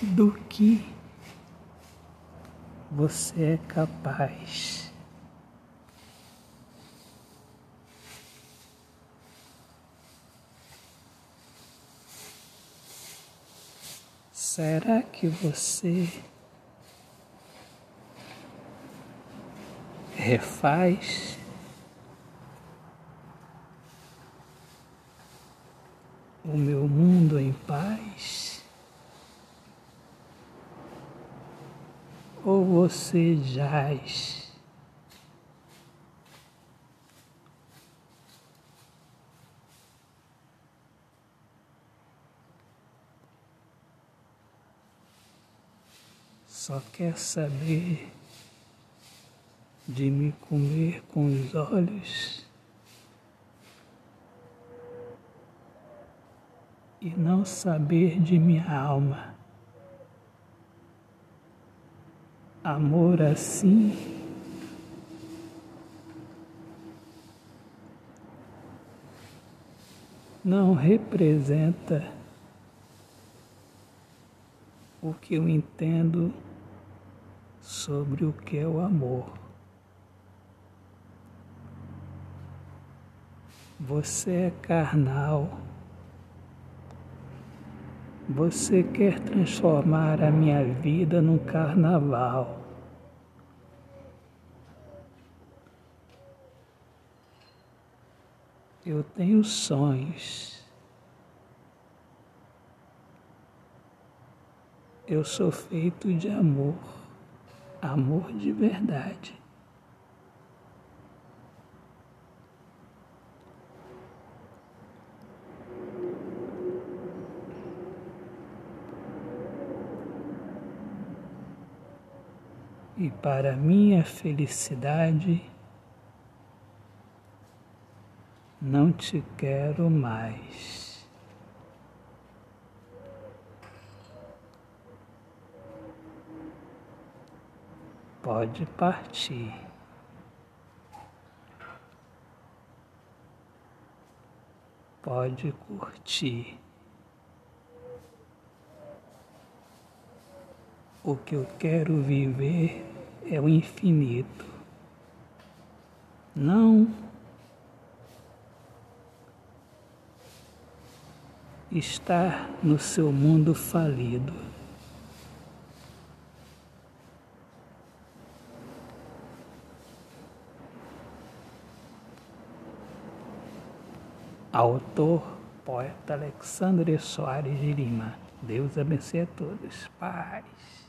do que você é capaz. Será que você refaz o meu mundo em paz? Ou você jaz? Só quer saber de me comer com os olhos e não saber de minha alma. Amor assim não representa o que eu entendo sobre o que é o amor. Você é carnal. Você quer transformar a minha vida num carnaval. Eu tenho sonhos. Eu sou feito de amor, amor de verdade. e para minha felicidade não te quero mais. Pode partir. Pode curtir. O que eu quero viver é o infinito. Não estar no seu mundo falido. Autor, poeta Alexandre Soares de Lima. Deus abençoe a todos. Paz.